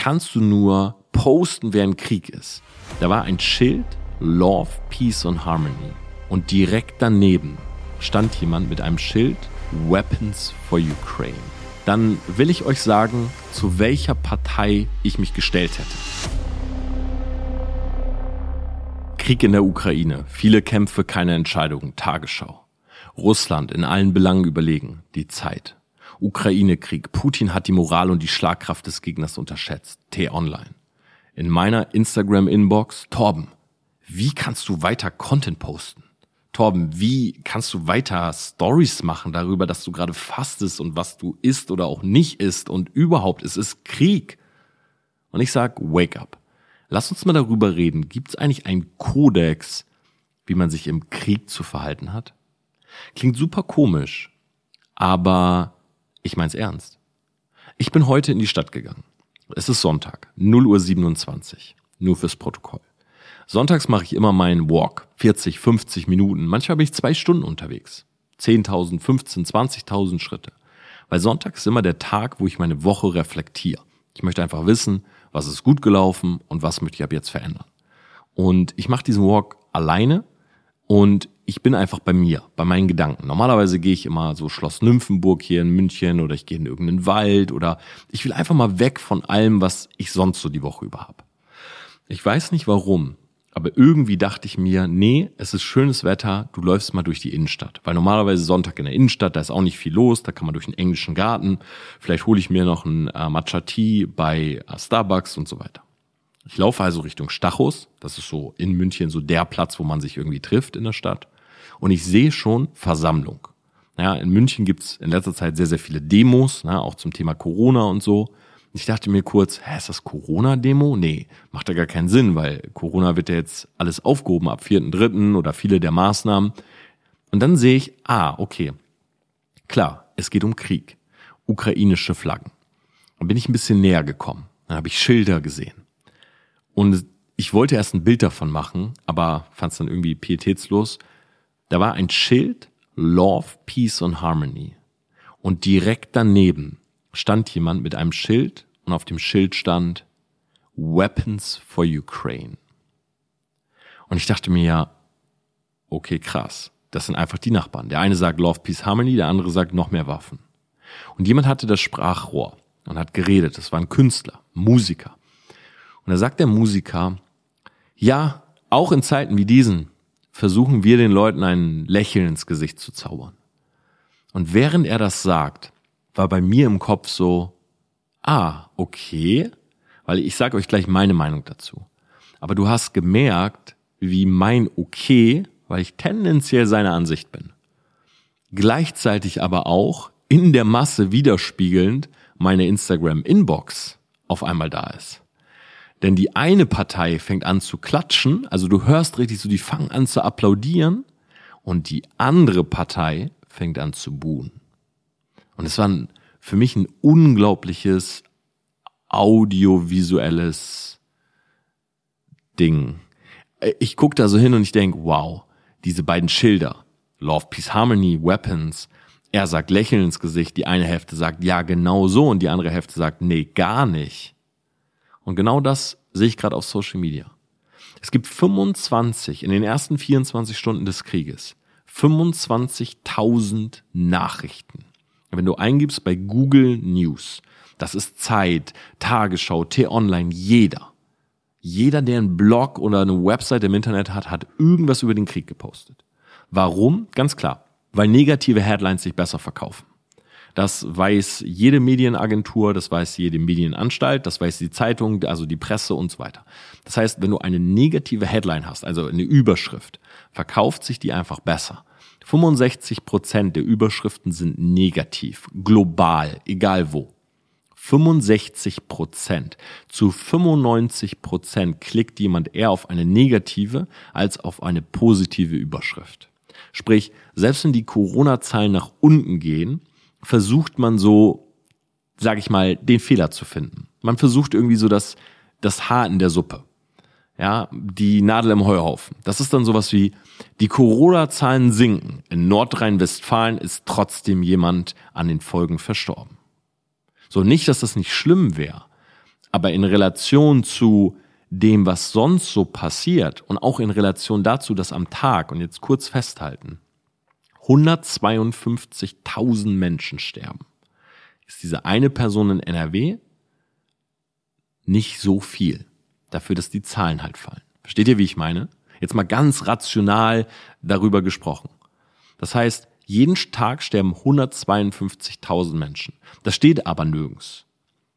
kannst du nur posten, während Krieg ist? Da war ein Schild Love, Peace and Harmony. Und direkt daneben stand jemand mit einem Schild Weapons for Ukraine. Dann will ich euch sagen, zu welcher Partei ich mich gestellt hätte. Krieg in der Ukraine, viele Kämpfe, keine Entscheidungen, Tagesschau. Russland in allen Belangen überlegen, die Zeit. Ukraine-Krieg, Putin hat die Moral und die Schlagkraft des Gegners unterschätzt, T-Online. In meiner Instagram-Inbox, Torben, wie kannst du weiter Content posten? Torben, wie kannst du weiter Stories machen darüber, dass du gerade fastest und was du isst oder auch nicht isst und überhaupt, es ist Krieg. Und ich sag, wake up. Lass uns mal darüber reden. Gibt es eigentlich einen Kodex, wie man sich im Krieg zu verhalten hat? Klingt super komisch, aber ich mein's ernst. Ich bin heute in die Stadt gegangen. Es ist Sonntag, 0 Uhr 27. Nur fürs Protokoll. Sonntags mache ich immer meinen Walk. 40, 50 Minuten. Manchmal bin ich zwei Stunden unterwegs. 10.000, 15, 20.000 Schritte. Weil Sonntag ist immer der Tag, wo ich meine Woche reflektiere. Ich möchte einfach wissen, was ist gut gelaufen und was möchte ich ab jetzt verändern. Und ich mache diesen Walk alleine und ich bin einfach bei mir, bei meinen Gedanken. Normalerweise gehe ich immer so Schloss Nymphenburg hier in München oder ich gehe in irgendeinen Wald oder ich will einfach mal weg von allem, was ich sonst so die Woche über habe. Ich weiß nicht warum, aber irgendwie dachte ich mir, nee, es ist schönes Wetter, du läufst mal durch die Innenstadt. Weil normalerweise Sonntag in der Innenstadt, da ist auch nicht viel los, da kann man durch den englischen Garten. Vielleicht hole ich mir noch ein äh, Matcha Tea bei äh, Starbucks und so weiter. Ich laufe also Richtung Stachus, das ist so in München so der Platz, wo man sich irgendwie trifft in der Stadt. Und ich sehe schon Versammlung. Ja, in München gibt's in letzter Zeit sehr, sehr viele Demos, na, auch zum Thema Corona und so. Ich dachte mir kurz, hä, ist das Corona-Demo? Nee, macht ja gar keinen Sinn, weil Corona wird ja jetzt alles aufgehoben ab 4.3. oder viele der Maßnahmen. Und dann sehe ich, ah, okay. Klar, es geht um Krieg. Ukrainische Flaggen. Dann bin ich ein bisschen näher gekommen. Dann habe ich Schilder gesehen. Und ich wollte erst ein Bild davon machen, aber fand es dann irgendwie pietätslos. Da war ein Schild Love, Peace and Harmony. Und direkt daneben stand jemand mit einem Schild und auf dem Schild stand Weapons for Ukraine. Und ich dachte mir ja, okay, krass. Das sind einfach die Nachbarn. Der eine sagt Love, Peace, Harmony, der andere sagt noch mehr Waffen. Und jemand hatte das Sprachrohr und hat geredet. Das war ein Künstler, Musiker. Und da sagt der Musiker, ja, auch in Zeiten wie diesen versuchen wir den Leuten ein Lächeln ins Gesicht zu zaubern. Und während er das sagt, war bei mir im Kopf so, ah, okay, weil ich sage euch gleich meine Meinung dazu. Aber du hast gemerkt, wie mein Okay, weil ich tendenziell seiner Ansicht bin. Gleichzeitig aber auch in der Masse widerspiegelnd meine Instagram-Inbox auf einmal da ist. Denn die eine Partei fängt an zu klatschen, also du hörst richtig so, die fangen an zu applaudieren und die andere Partei fängt an zu buhen. Und es war ein, für mich ein unglaubliches audiovisuelles Ding. Ich gucke da so hin und ich denk, wow, diese beiden Schilder, Love, Peace, Harmony, Weapons, er sagt Lächeln ins Gesicht, die eine Hälfte sagt ja genau so und die andere Hälfte sagt nee, gar nicht. Und genau das sehe ich gerade auf Social Media. Es gibt 25 in den ersten 24 Stunden des Krieges 25.000 Nachrichten wenn du eingibst bei Google News, das ist Zeit, Tagesschau, T-Online, jeder. Jeder, der einen Blog oder eine Website im Internet hat, hat irgendwas über den Krieg gepostet. Warum? Ganz klar, weil negative Headlines sich besser verkaufen. Das weiß jede Medienagentur, das weiß jede Medienanstalt, das weiß die Zeitung, also die Presse und so weiter. Das heißt, wenn du eine negative Headline hast, also eine Überschrift, verkauft sich die einfach besser. 65 Prozent der Überschriften sind negativ, global, egal wo. 65 Prozent. Zu 95 Prozent klickt jemand eher auf eine negative als auf eine positive Überschrift. Sprich, selbst wenn die Corona-Zahlen nach unten gehen, versucht man so, sag ich mal, den Fehler zu finden. Man versucht irgendwie so das, das Haar in der Suppe ja, die Nadel im Heuhaufen. Das ist dann sowas wie, die Corona-Zahlen sinken. In Nordrhein-Westfalen ist trotzdem jemand an den Folgen verstorben. So, nicht, dass das nicht schlimm wäre. Aber in Relation zu dem, was sonst so passiert und auch in Relation dazu, dass am Tag, und jetzt kurz festhalten, 152.000 Menschen sterben, ist diese eine Person in NRW nicht so viel dafür, dass die Zahlen halt fallen. Versteht ihr, wie ich meine? Jetzt mal ganz rational darüber gesprochen. Das heißt, jeden Tag sterben 152.000 Menschen. Das steht aber nirgends,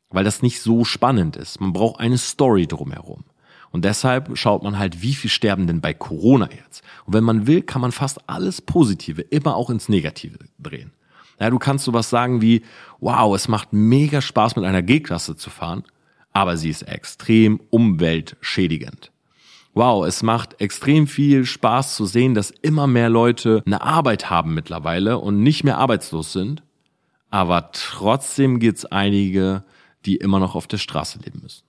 weil das nicht so spannend ist. Man braucht eine Story drumherum. Und deshalb schaut man halt, wie viel sterben denn bei Corona jetzt. Und wenn man will, kann man fast alles Positive immer auch ins Negative drehen. Ja, du kannst sowas sagen wie, wow, es macht mega Spaß mit einer G-Klasse zu fahren, aber sie ist extrem umweltschädigend wow, es macht extrem viel Spaß zu sehen, dass immer mehr Leute eine Arbeit haben mittlerweile und nicht mehr arbeitslos sind. Aber trotzdem gibt's einige, die immer noch auf der Straße leben müssen.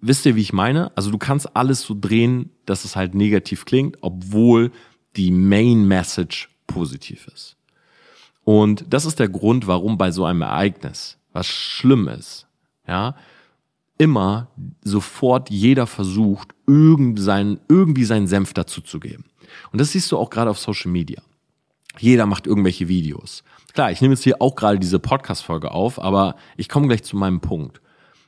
Wisst ihr, wie ich meine? Also du kannst alles so drehen, dass es halt negativ klingt, obwohl die Main Message positiv ist. Und das ist der Grund, warum bei so einem Ereignis, was schlimm ist, ja, immer sofort jeder versucht, irgendwie seinen Senf dazu zu geben. Und das siehst du auch gerade auf Social Media. Jeder macht irgendwelche Videos. Klar, ich nehme jetzt hier auch gerade diese Podcast-Folge auf, aber ich komme gleich zu meinem Punkt.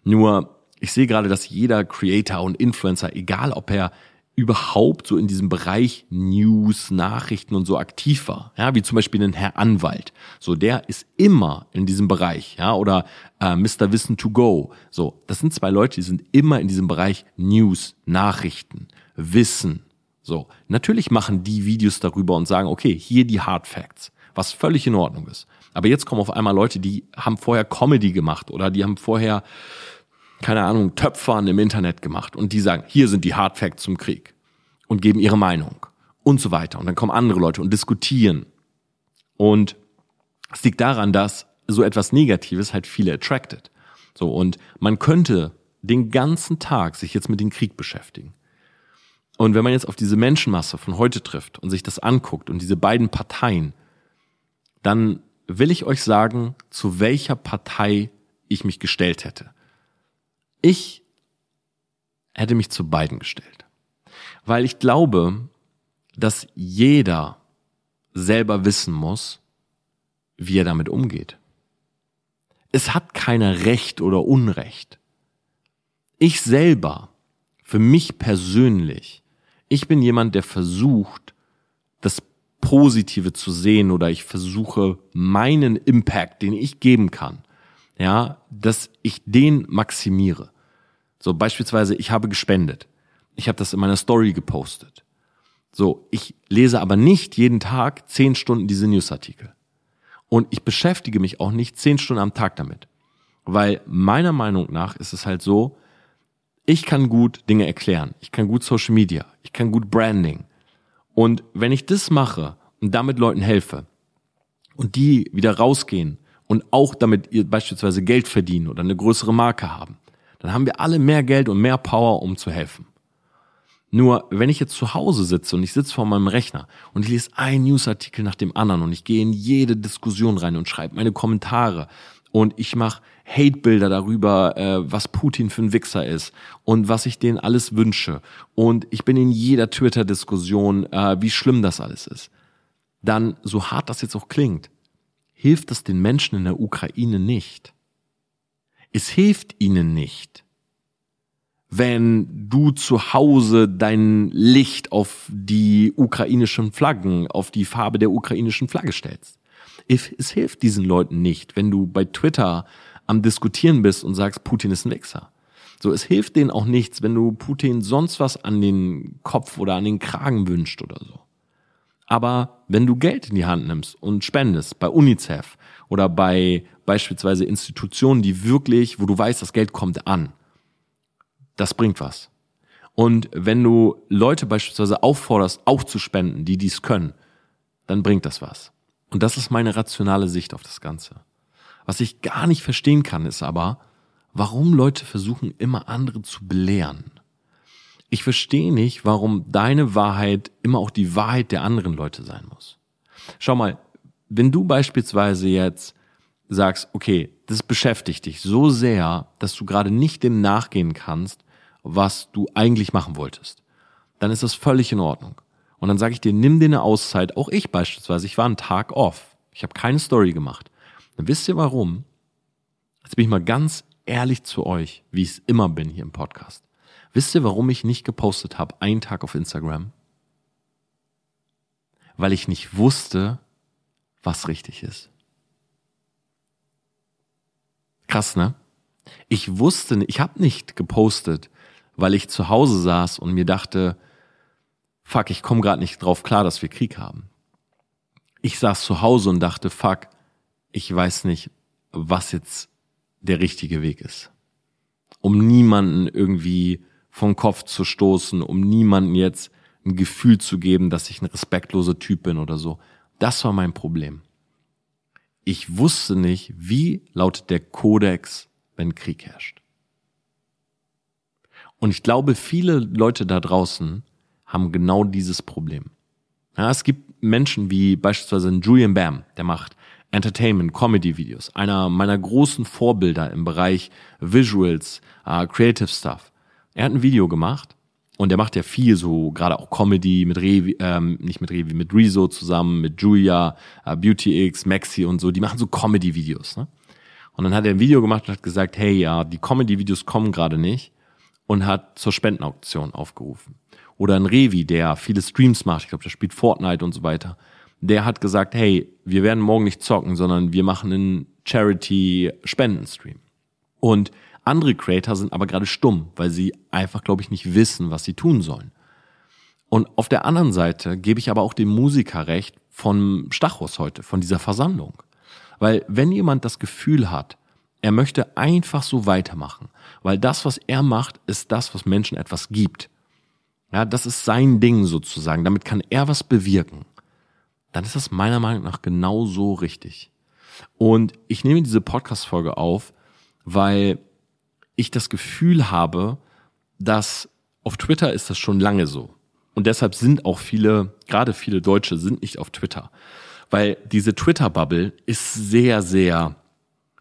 Nur, ich sehe gerade, dass jeder Creator und Influencer, egal ob er überhaupt so in diesem Bereich News, Nachrichten und so aktiv war. Ja, wie zum Beispiel ein Herr Anwalt. So, der ist immer in diesem Bereich. Ja, oder äh, Mr. Wissen to Go. So, das sind zwei Leute, die sind immer in diesem Bereich News, Nachrichten, Wissen. So, natürlich machen die Videos darüber und sagen, okay, hier die Hard Facts, was völlig in Ordnung ist. Aber jetzt kommen auf einmal Leute, die haben vorher Comedy gemacht oder die haben vorher keine Ahnung, Töpfern im Internet gemacht und die sagen, hier sind die Hard Facts zum Krieg und geben ihre Meinung und so weiter. Und dann kommen andere Leute und diskutieren. Und es liegt daran, dass so etwas Negatives halt viele attracted. So, und man könnte den ganzen Tag sich jetzt mit dem Krieg beschäftigen. Und wenn man jetzt auf diese Menschenmasse von heute trifft und sich das anguckt und diese beiden Parteien, dann will ich euch sagen, zu welcher Partei ich mich gestellt hätte. Ich hätte mich zu beiden gestellt. Weil ich glaube, dass jeder selber wissen muss, wie er damit umgeht. Es hat keiner Recht oder Unrecht. Ich selber, für mich persönlich, ich bin jemand, der versucht, das Positive zu sehen oder ich versuche meinen Impact, den ich geben kann, ja, dass ich den maximiere. So beispielsweise, ich habe gespendet. Ich habe das in meiner Story gepostet. So, ich lese aber nicht jeden Tag zehn Stunden diese Newsartikel. Und ich beschäftige mich auch nicht zehn Stunden am Tag damit. Weil meiner Meinung nach ist es halt so, ich kann gut Dinge erklären. Ich kann gut Social Media. Ich kann gut Branding. Und wenn ich das mache und damit Leuten helfe und die wieder rausgehen und auch damit ihr beispielsweise Geld verdienen oder eine größere Marke haben, dann haben wir alle mehr Geld und mehr Power, um zu helfen. Nur, wenn ich jetzt zu Hause sitze und ich sitze vor meinem Rechner und ich lese einen Newsartikel nach dem anderen und ich gehe in jede Diskussion rein und schreibe meine Kommentare und ich mache Hatebilder darüber, äh, was Putin für ein Wichser ist und was ich denen alles wünsche und ich bin in jeder Twitter-Diskussion, äh, wie schlimm das alles ist, dann, so hart das jetzt auch klingt, hilft das den Menschen in der Ukraine nicht. Es hilft ihnen nicht, wenn du zu Hause dein Licht auf die ukrainischen Flaggen, auf die Farbe der ukrainischen Flagge stellst. Es hilft diesen Leuten nicht, wenn du bei Twitter am Diskutieren bist und sagst, Putin ist ein Wichser. So, es hilft denen auch nichts, wenn du Putin sonst was an den Kopf oder an den Kragen wünscht oder so. Aber wenn du Geld in die Hand nimmst und spendest bei UNICEF oder bei beispielsweise Institutionen, die wirklich, wo du weißt, das Geld kommt an. Das bringt was. Und wenn du Leute beispielsweise auffordерst, auch zu spenden, die dies können, dann bringt das was. Und das ist meine rationale Sicht auf das Ganze. Was ich gar nicht verstehen kann, ist aber, warum Leute versuchen, immer andere zu belehren. Ich verstehe nicht, warum deine Wahrheit immer auch die Wahrheit der anderen Leute sein muss. Schau mal, wenn du beispielsweise jetzt sagst, okay, das beschäftigt dich so sehr, dass du gerade nicht dem nachgehen kannst, was du eigentlich machen wolltest, dann ist das völlig in Ordnung. Und dann sage ich dir, nimm dir eine Auszeit. Auch ich beispielsweise, ich war einen Tag off. Ich habe keine Story gemacht. Dann wisst ihr warum? Jetzt bin ich mal ganz ehrlich zu euch, wie ich es immer bin hier im Podcast. Wisst ihr, warum ich nicht gepostet habe, einen Tag auf Instagram? Weil ich nicht wusste, was richtig ist. Krass, ne? Ich wusste, ich habe nicht gepostet, weil ich zu Hause saß und mir dachte, fuck, ich komme gerade nicht drauf klar, dass wir Krieg haben. Ich saß zu Hause und dachte, fuck, ich weiß nicht, was jetzt der richtige Weg ist. Um niemanden irgendwie vom Kopf zu stoßen, um niemanden jetzt ein Gefühl zu geben, dass ich ein respektloser Typ bin oder so. Das war mein Problem. Ich wusste nicht, wie lautet der Kodex, wenn Krieg herrscht. Und ich glaube, viele Leute da draußen haben genau dieses Problem. Ja, es gibt Menschen wie beispielsweise Julian Bam, der macht Entertainment, Comedy-Videos. Einer meiner großen Vorbilder im Bereich Visuals, uh, Creative Stuff. Er hat ein Video gemacht und der macht ja viel so, gerade auch Comedy mit Revi, ähm, nicht mit Revi, mit Rezo zusammen, mit Julia, uh, Beauty X, Maxi und so. Die machen so Comedy-Videos. Ne? Und dann hat er ein Video gemacht und hat gesagt, hey, ja, die Comedy-Videos kommen gerade nicht und hat zur Spendenauktion aufgerufen. Oder ein Revi, der viele Streams macht, ich glaube, der spielt Fortnite und so weiter der hat gesagt, hey, wir werden morgen nicht zocken, sondern wir machen einen Charity-Spendenstream. Und andere Creator sind aber gerade stumm, weil sie einfach, glaube ich, nicht wissen, was sie tun sollen. Und auf der anderen Seite gebe ich aber auch dem Musiker recht von Stachus heute, von dieser Versammlung. Weil wenn jemand das Gefühl hat, er möchte einfach so weitermachen, weil das, was er macht, ist das, was Menschen etwas gibt. Ja, das ist sein Ding sozusagen. Damit kann er was bewirken dann ist das meiner Meinung nach genau so richtig. Und ich nehme diese Podcast-Folge auf, weil ich das Gefühl habe, dass auf Twitter ist das schon lange so. Und deshalb sind auch viele, gerade viele Deutsche sind nicht auf Twitter. Weil diese Twitter-Bubble ist sehr, sehr,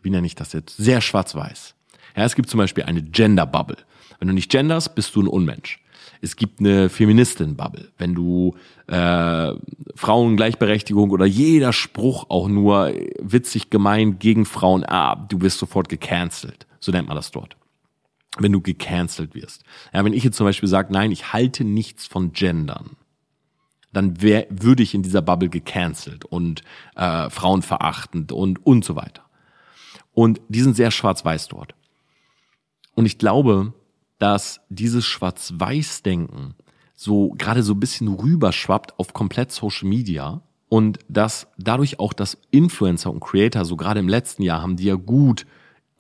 wie nenne ich das jetzt, sehr schwarz-weiß. Ja, es gibt zum Beispiel eine Gender-Bubble. Wenn du nicht genders, bist du ein Unmensch es gibt eine Feministin-Bubble. Wenn du äh, Frauengleichberechtigung oder jeder Spruch auch nur witzig gemeint gegen Frauen, ah, du wirst sofort gecancelt. So nennt man das dort. Wenn du gecancelt wirst. Ja, wenn ich jetzt zum Beispiel sage, nein, ich halte nichts von Gendern, dann wär, würde ich in dieser Bubble gecancelt und äh, frauenverachtend und und so weiter. Und die sind sehr schwarz-weiß dort. Und ich glaube, dass dieses Schwarz-Weiß-Denken so gerade so ein bisschen rüberschwappt auf komplett Social Media und dass dadurch auch das Influencer und Creator, so gerade im letzten Jahr, haben die ja gut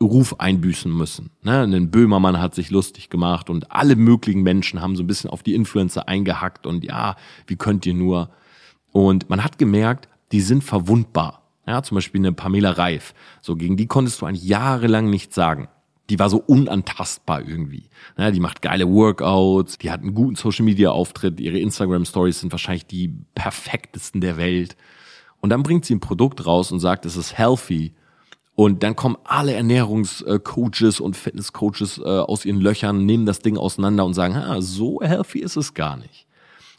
Ruf einbüßen müssen. Ne? Ein Böhmermann hat sich lustig gemacht und alle möglichen Menschen haben so ein bisschen auf die Influencer eingehackt und ja, wie könnt ihr nur? Und man hat gemerkt, die sind verwundbar. Ja, zum Beispiel eine Pamela Reif. So, gegen die konntest du eigentlich jahrelang nichts sagen die war so unantastbar irgendwie. Ja, die macht geile Workouts, die hat einen guten Social Media Auftritt, ihre Instagram Stories sind wahrscheinlich die perfektesten der Welt. Und dann bringt sie ein Produkt raus und sagt, es ist healthy. Und dann kommen alle Ernährungscoaches und Fitnesscoaches äh, aus ihren Löchern, nehmen das Ding auseinander und sagen, ha, so healthy ist es gar nicht.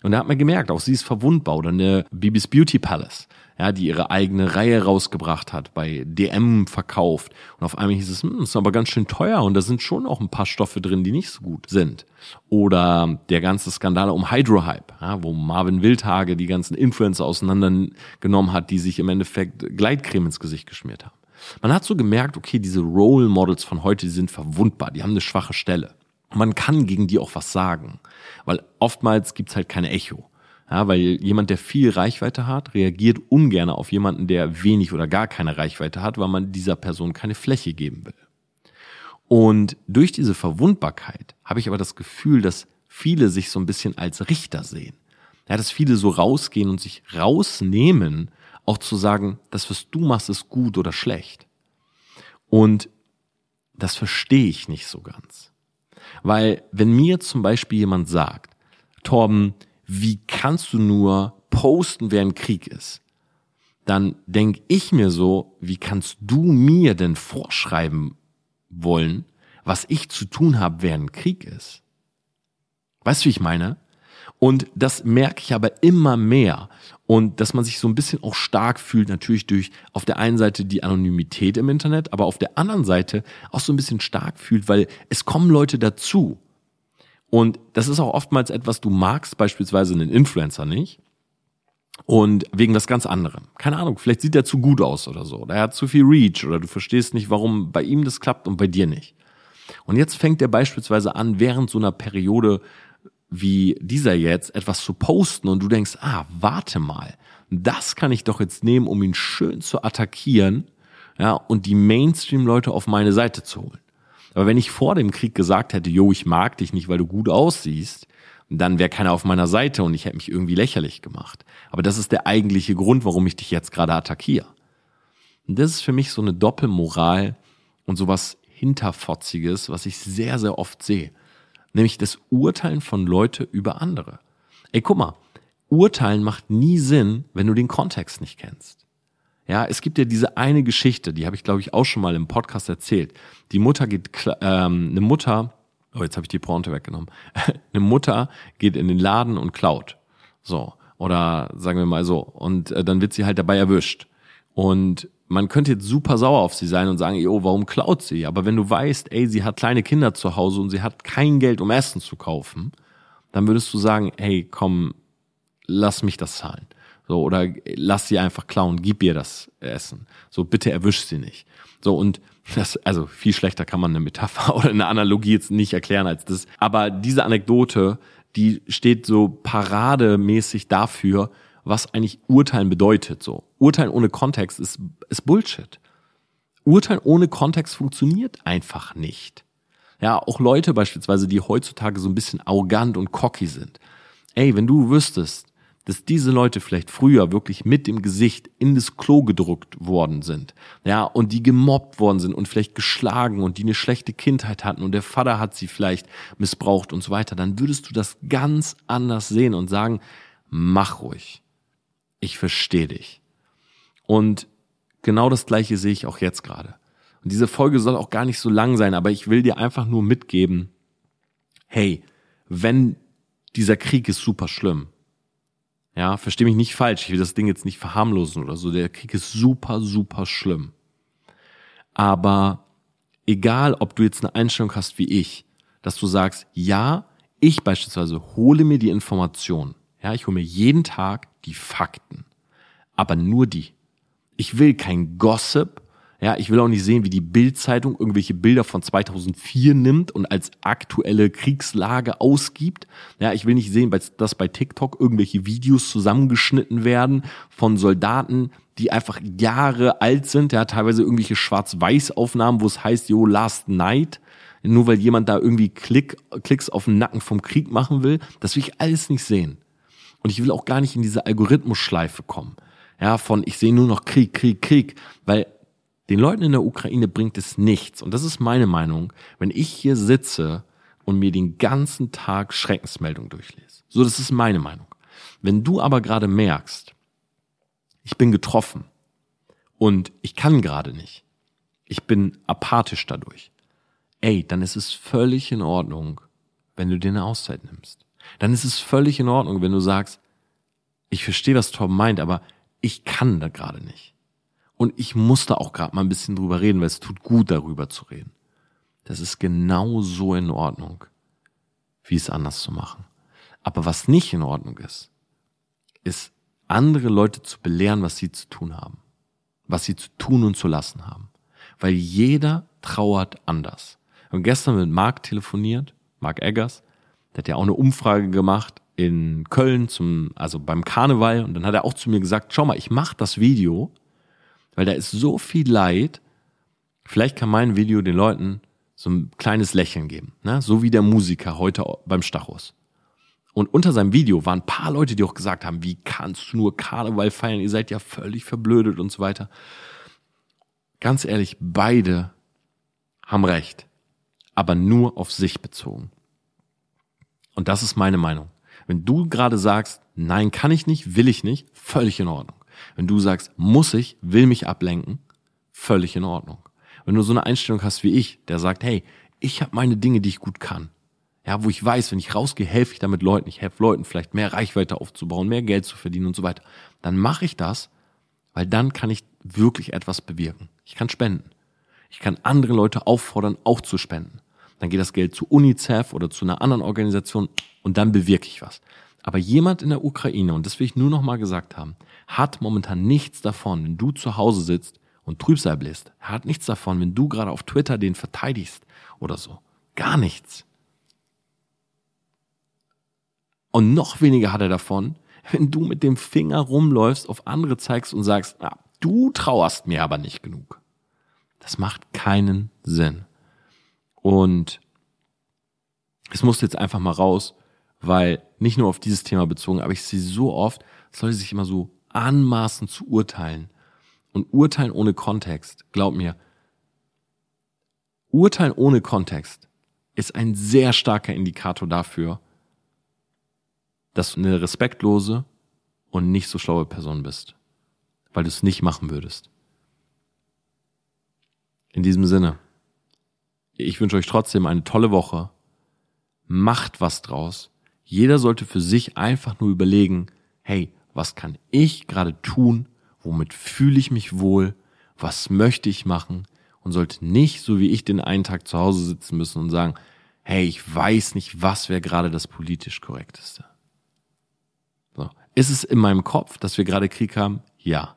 Und da hat man gemerkt, auch sie ist verwundbar. Oder eine Bibis Beauty Palace ja, die ihre eigene Reihe rausgebracht hat, bei DM verkauft. Und auf einmal hieß es, hm, ist aber ganz schön teuer und da sind schon auch ein paar Stoffe drin, die nicht so gut sind. Oder der ganze Skandal um Hydrohype, ja, wo Marvin Wildhage die ganzen Influencer auseinandergenommen hat, die sich im Endeffekt Gleitcreme ins Gesicht geschmiert haben. Man hat so gemerkt, okay, diese Role Models von heute, die sind verwundbar, die haben eine schwache Stelle. Man kann gegen die auch was sagen, weil oftmals gibt's halt keine Echo. Ja, weil jemand, der viel Reichweite hat, reagiert ungern auf jemanden, der wenig oder gar keine Reichweite hat, weil man dieser Person keine Fläche geben will. Und durch diese Verwundbarkeit habe ich aber das Gefühl, dass viele sich so ein bisschen als Richter sehen. Ja, dass viele so rausgehen und sich rausnehmen, auch zu sagen, das, was du machst, ist gut oder schlecht. Und das verstehe ich nicht so ganz. Weil wenn mir zum Beispiel jemand sagt, Torben, wie kannst du nur posten, während Krieg ist? dann denk ich mir so, wie kannst du mir denn vorschreiben wollen, was ich zu tun habe, während Krieg ist? Weißt du, wie ich meine? Und das merke ich aber immer mehr. Und dass man sich so ein bisschen auch stark fühlt, natürlich durch auf der einen Seite die Anonymität im Internet, aber auf der anderen Seite auch so ein bisschen stark fühlt, weil es kommen Leute dazu. Und das ist auch oftmals etwas, du magst beispielsweise einen Influencer nicht. Und wegen was ganz anderem. Keine Ahnung, vielleicht sieht er zu gut aus oder so. Oder er hat zu viel Reach oder du verstehst nicht, warum bei ihm das klappt und bei dir nicht. Und jetzt fängt er beispielsweise an, während so einer Periode wie dieser jetzt etwas zu posten und du denkst, ah, warte mal, das kann ich doch jetzt nehmen, um ihn schön zu attackieren, ja, und die Mainstream-Leute auf meine Seite zu holen. Aber wenn ich vor dem Krieg gesagt hätte, yo, ich mag dich nicht, weil du gut aussiehst, dann wäre keiner auf meiner Seite und ich hätte mich irgendwie lächerlich gemacht. Aber das ist der eigentliche Grund, warum ich dich jetzt gerade attackiere. Und das ist für mich so eine Doppelmoral und sowas Hinterfotziges, was ich sehr, sehr oft sehe. Nämlich das Urteilen von Leute über andere. Ey, guck mal, Urteilen macht nie Sinn, wenn du den Kontext nicht kennst. Ja, es gibt ja diese eine Geschichte, die habe ich glaube ich auch schon mal im Podcast erzählt. Die Mutter geht, ähm, eine Mutter Oh, jetzt habe ich die Pointe weggenommen. Eine Mutter geht in den Laden und klaut. So. Oder sagen wir mal so. Und äh, dann wird sie halt dabei erwischt. Und man könnte jetzt super sauer auf sie sein und sagen, oh, warum klaut sie? Aber wenn du weißt, ey, sie hat kleine Kinder zu Hause und sie hat kein Geld, um Essen zu kaufen, dann würdest du sagen, hey, komm, lass mich das zahlen. So, oder lass sie einfach klauen, gib ihr das Essen. So, bitte erwisch sie nicht. So, und das, also viel schlechter kann man eine Metapher oder eine Analogie jetzt nicht erklären als das. Aber diese Anekdote, die steht so parademäßig dafür, was eigentlich Urteilen bedeutet. So Urteilen ohne Kontext ist, ist Bullshit. Urteilen ohne Kontext funktioniert einfach nicht. Ja, auch Leute beispielsweise, die heutzutage so ein bisschen arrogant und cocky sind. Ey, wenn du wüsstest, dass diese Leute vielleicht früher wirklich mit dem Gesicht in das Klo gedruckt worden sind, ja, und die gemobbt worden sind und vielleicht geschlagen und die eine schlechte Kindheit hatten und der Vater hat sie vielleicht missbraucht und so weiter, dann würdest du das ganz anders sehen und sagen, mach ruhig. Ich verstehe dich. Und genau das gleiche sehe ich auch jetzt gerade. Und diese Folge soll auch gar nicht so lang sein, aber ich will dir einfach nur mitgeben, hey, wenn dieser Krieg ist super schlimm, ja, verstehe mich nicht falsch. Ich will das Ding jetzt nicht verharmlosen oder so. Der Krieg ist super, super schlimm. Aber egal, ob du jetzt eine Einstellung hast wie ich, dass du sagst, ja, ich beispielsweise hole mir die Information. Ja, ich hole mir jeden Tag die Fakten. Aber nur die. Ich will kein Gossip. Ja, ich will auch nicht sehen, wie die Bildzeitung irgendwelche Bilder von 2004 nimmt und als aktuelle Kriegslage ausgibt. Ja, ich will nicht sehen, dass bei TikTok irgendwelche Videos zusammengeschnitten werden von Soldaten, die einfach Jahre alt sind. Ja, teilweise irgendwelche Schwarz-Weiß-Aufnahmen, wo es heißt, yo, last night. Nur weil jemand da irgendwie Klick, Klicks auf den Nacken vom Krieg machen will. Das will ich alles nicht sehen. Und ich will auch gar nicht in diese Algorithmusschleife kommen. Ja, von ich sehe nur noch Krieg, Krieg, Krieg, weil den Leuten in der Ukraine bringt es nichts. Und das ist meine Meinung, wenn ich hier sitze und mir den ganzen Tag Schreckensmeldungen durchlese. So, das ist meine Meinung. Wenn du aber gerade merkst, ich bin getroffen und ich kann gerade nicht, ich bin apathisch dadurch, ey, dann ist es völlig in Ordnung, wenn du dir eine Auszeit nimmst. Dann ist es völlig in Ordnung, wenn du sagst, ich verstehe, was Tom meint, aber ich kann da gerade nicht. Und ich musste auch gerade mal ein bisschen drüber reden, weil es tut gut, darüber zu reden. Das ist genau so in Ordnung, wie es anders zu machen. Aber was nicht in Ordnung ist, ist andere Leute zu belehren, was sie zu tun haben. Was sie zu tun und zu lassen haben. Weil jeder trauert anders. Und gestern mit Marc telefoniert, Marc Eggers, der hat ja auch eine Umfrage gemacht in Köln zum, also beim Karneval. Und dann hat er auch zu mir gesagt, schau mal, ich mache das Video, weil da ist so viel Leid. Vielleicht kann mein Video den Leuten so ein kleines Lächeln geben, ne? so wie der Musiker heute beim Stachus. Und unter seinem Video waren ein paar Leute, die auch gesagt haben, wie kannst du nur Karneval feiern, ihr seid ja völlig verblödet und so weiter. Ganz ehrlich, beide haben recht, aber nur auf sich bezogen. Und das ist meine Meinung. Wenn du gerade sagst, nein, kann ich nicht, will ich nicht, völlig in Ordnung. Wenn du sagst, muss ich, will mich ablenken, völlig in Ordnung. Wenn du so eine Einstellung hast wie ich, der sagt, hey, ich habe meine Dinge, die ich gut kann. Ja, wo ich weiß, wenn ich rausgehe, helfe ich damit Leuten, ich helfe Leuten vielleicht mehr Reichweite aufzubauen, mehr Geld zu verdienen und so weiter. Dann mache ich das, weil dann kann ich wirklich etwas bewirken. Ich kann spenden. Ich kann andere Leute auffordern, auch zu spenden. Dann geht das Geld zu UNICEF oder zu einer anderen Organisation und dann bewirke ich was. Aber jemand in der Ukraine, und das will ich nur noch mal gesagt haben, hat momentan nichts davon, wenn du zu Hause sitzt und Trübsal bläst. Er hat nichts davon, wenn du gerade auf Twitter den verteidigst oder so. Gar nichts. Und noch weniger hat er davon, wenn du mit dem Finger rumläufst, auf andere zeigst und sagst, ah, du trauerst mir aber nicht genug. Das macht keinen Sinn. Und es muss jetzt einfach mal raus, weil nicht nur auf dieses Thema bezogen, aber ich sehe so oft, es Leute sich immer so anmaßen zu urteilen. Und urteilen ohne Kontext, glaub mir, urteilen ohne Kontext ist ein sehr starker Indikator dafür, dass du eine respektlose und nicht so schlaue Person bist, weil du es nicht machen würdest. In diesem Sinne, ich wünsche euch trotzdem eine tolle Woche. Macht was draus. Jeder sollte für sich einfach nur überlegen, hey, was kann ich gerade tun, womit fühle ich mich wohl, was möchte ich machen und sollte nicht, so wie ich den einen Tag zu Hause sitzen müssen und sagen, hey, ich weiß nicht, was wäre gerade das politisch korrekteste. So. Ist es in meinem Kopf, dass wir gerade Krieg haben? Ja.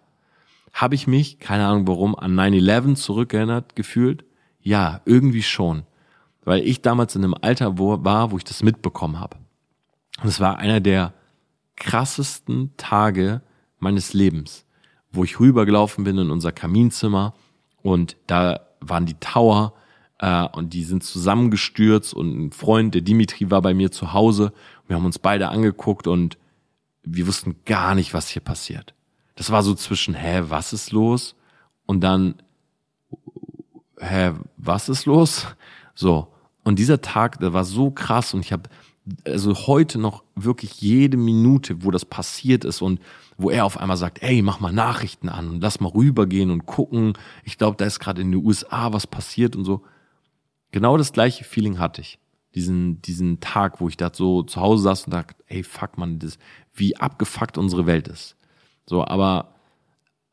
Habe ich mich, keine Ahnung warum, an 9-11 zurückerinnert gefühlt? Ja, irgendwie schon. Weil ich damals in einem Alter war, wo ich das mitbekommen habe. Und es war einer der krassesten Tage meines Lebens, wo ich rübergelaufen bin in unser Kaminzimmer und da waren die Tower äh, und die sind zusammengestürzt und ein Freund, der Dimitri, war bei mir zu Hause. Wir haben uns beide angeguckt und wir wussten gar nicht, was hier passiert. Das war so zwischen, hä, was ist los? Und dann, hä, was ist los? So. Und dieser Tag, der war so krass und ich habe also heute noch wirklich jede Minute, wo das passiert ist und wo er auf einmal sagt, ey, mach mal Nachrichten an und lass mal rübergehen und gucken. Ich glaube, da ist gerade in den USA was passiert und so. Genau das gleiche Feeling hatte ich. Diesen, diesen Tag, wo ich da so zu Hause saß und dachte, ey, fuck man, das, wie abgefuckt unsere Welt ist. So, aber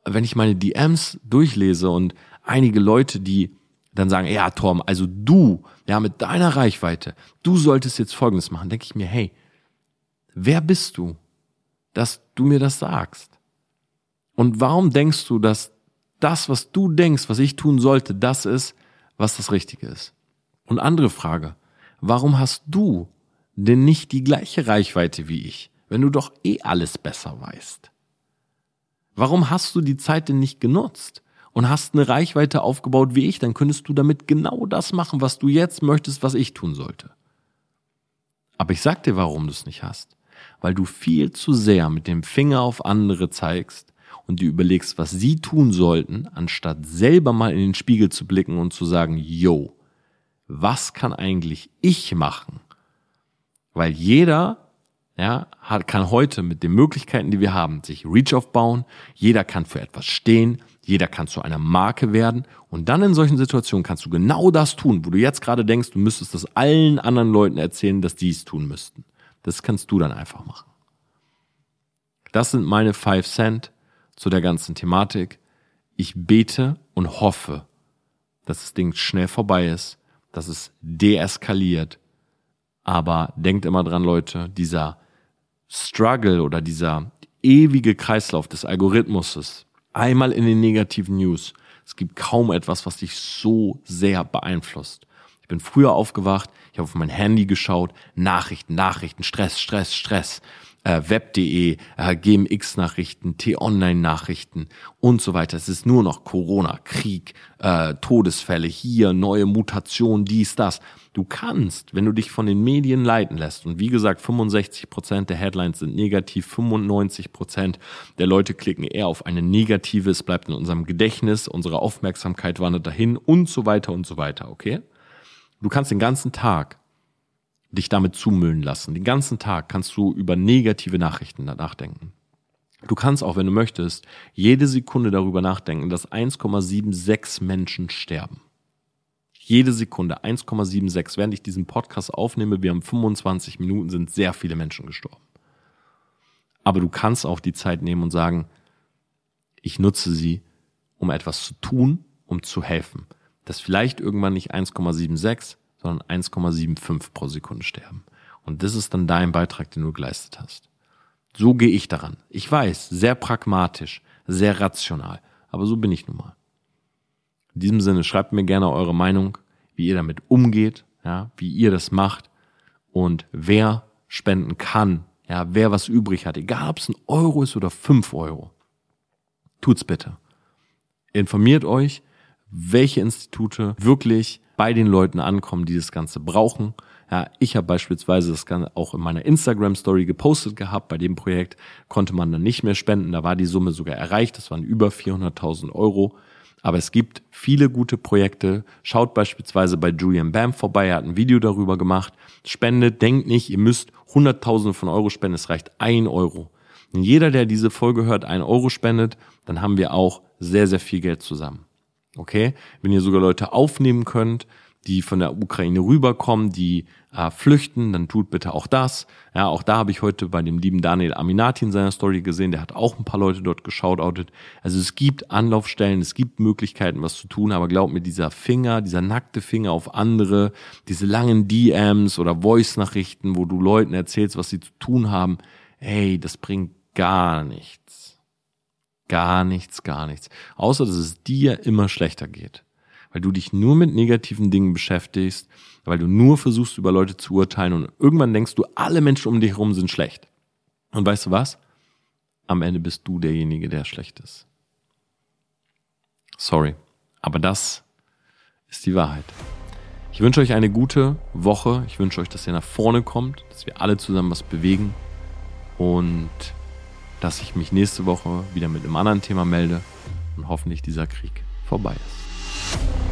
wenn ich meine DMs durchlese und einige Leute, die dann sagen, ja, Tom, also du, ja, mit deiner Reichweite, du solltest jetzt Folgendes machen, denke ich mir, hey, wer bist du, dass du mir das sagst? Und warum denkst du, dass das, was du denkst, was ich tun sollte, das ist, was das Richtige ist? Und andere Frage, warum hast du denn nicht die gleiche Reichweite wie ich, wenn du doch eh alles besser weißt? Warum hast du die Zeit denn nicht genutzt? Und hast eine Reichweite aufgebaut wie ich, dann könntest du damit genau das machen, was du jetzt möchtest, was ich tun sollte. Aber ich sag dir, warum du es nicht hast. Weil du viel zu sehr mit dem Finger auf andere zeigst und dir überlegst, was sie tun sollten, anstatt selber mal in den Spiegel zu blicken und zu sagen, yo, was kann eigentlich ich machen? Weil jeder ja, hat, kann heute mit den Möglichkeiten, die wir haben, sich Reach aufbauen. Jeder kann für etwas stehen. Jeder kann zu einer Marke werden. Und dann in solchen Situationen kannst du genau das tun, wo du jetzt gerade denkst, du müsstest das allen anderen Leuten erzählen, dass die es tun müssten. Das kannst du dann einfach machen. Das sind meine Five Cent zu der ganzen Thematik. Ich bete und hoffe, dass das Ding schnell vorbei ist, dass es deeskaliert. Aber denkt immer dran, Leute, dieser Struggle oder dieser ewige Kreislauf des Algorithmuses, einmal in den negativen News. Es gibt kaum etwas, was dich so sehr beeinflusst. Ich bin früher aufgewacht, ich habe auf mein Handy geschaut, Nachrichten, Nachrichten, Stress, Stress, Stress äh, web.de, äh, GMX-Nachrichten, T-Online-Nachrichten und so weiter. Es ist nur noch Corona, Krieg, äh, Todesfälle, hier, neue Mutationen, dies, das. Du kannst, wenn du dich von den Medien leiten lässt, und wie gesagt, 65 Prozent der Headlines sind negativ, 95 Prozent der Leute klicken eher auf eine negative, es bleibt in unserem Gedächtnis, unsere Aufmerksamkeit wandert dahin und so weiter und so weiter, okay? Du kannst den ganzen Tag dich damit zumüllen lassen. Den ganzen Tag kannst du über negative Nachrichten nachdenken. Du kannst auch, wenn du möchtest, jede Sekunde darüber nachdenken, dass 1,76 Menschen sterben. Jede Sekunde 1,76. Während ich diesen Podcast aufnehme, wir haben 25 Minuten, sind sehr viele Menschen gestorben. Aber du kannst auch die Zeit nehmen und sagen, ich nutze sie, um etwas zu tun, um zu helfen. Dass vielleicht irgendwann nicht 1,76, sondern 1,75 pro Sekunde sterben. Und das ist dann dein Beitrag, den du geleistet hast. So gehe ich daran. Ich weiß, sehr pragmatisch, sehr rational. Aber so bin ich nun mal. In diesem Sinne, schreibt mir gerne eure Meinung, wie ihr damit umgeht, ja, wie ihr das macht und wer spenden kann, ja, wer was übrig hat, egal ob es ein Euro ist oder fünf Euro. Tut's bitte. Informiert euch, welche Institute wirklich bei den Leuten ankommen, die das Ganze brauchen. Ja, ich habe beispielsweise das Ganze auch in meiner Instagram-Story gepostet gehabt. Bei dem Projekt konnte man dann nicht mehr spenden. Da war die Summe sogar erreicht. Das waren über 400.000 Euro. Aber es gibt viele gute Projekte. Schaut beispielsweise bei Julian Bam vorbei. Er hat ein Video darüber gemacht. Spendet, denkt nicht, ihr müsst Hunderttausende von Euro spenden. Es reicht ein Euro. Und jeder, der diese Folge hört, ein Euro spendet, dann haben wir auch sehr, sehr viel Geld zusammen. Okay? Wenn ihr sogar Leute aufnehmen könnt, die von der Ukraine rüberkommen, die äh, flüchten, dann tut bitte auch das. Ja, auch da habe ich heute bei dem lieben Daniel Aminati in seiner Story gesehen, der hat auch ein paar Leute dort geschautoutet. Also es gibt Anlaufstellen, es gibt Möglichkeiten, was zu tun, aber glaub mir, dieser Finger, dieser nackte Finger auf andere, diese langen DMs oder Voice-Nachrichten, wo du Leuten erzählst, was sie zu tun haben, hey, das bringt gar nichts. Gar nichts, gar nichts. Außer, dass es dir immer schlechter geht weil du dich nur mit negativen Dingen beschäftigst, weil du nur versuchst, über Leute zu urteilen und irgendwann denkst du, alle Menschen um dich herum sind schlecht. Und weißt du was? Am Ende bist du derjenige, der schlecht ist. Sorry, aber das ist die Wahrheit. Ich wünsche euch eine gute Woche. Ich wünsche euch, dass ihr nach vorne kommt, dass wir alle zusammen was bewegen und dass ich mich nächste Woche wieder mit einem anderen Thema melde und hoffentlich dieser Krieg vorbei ist.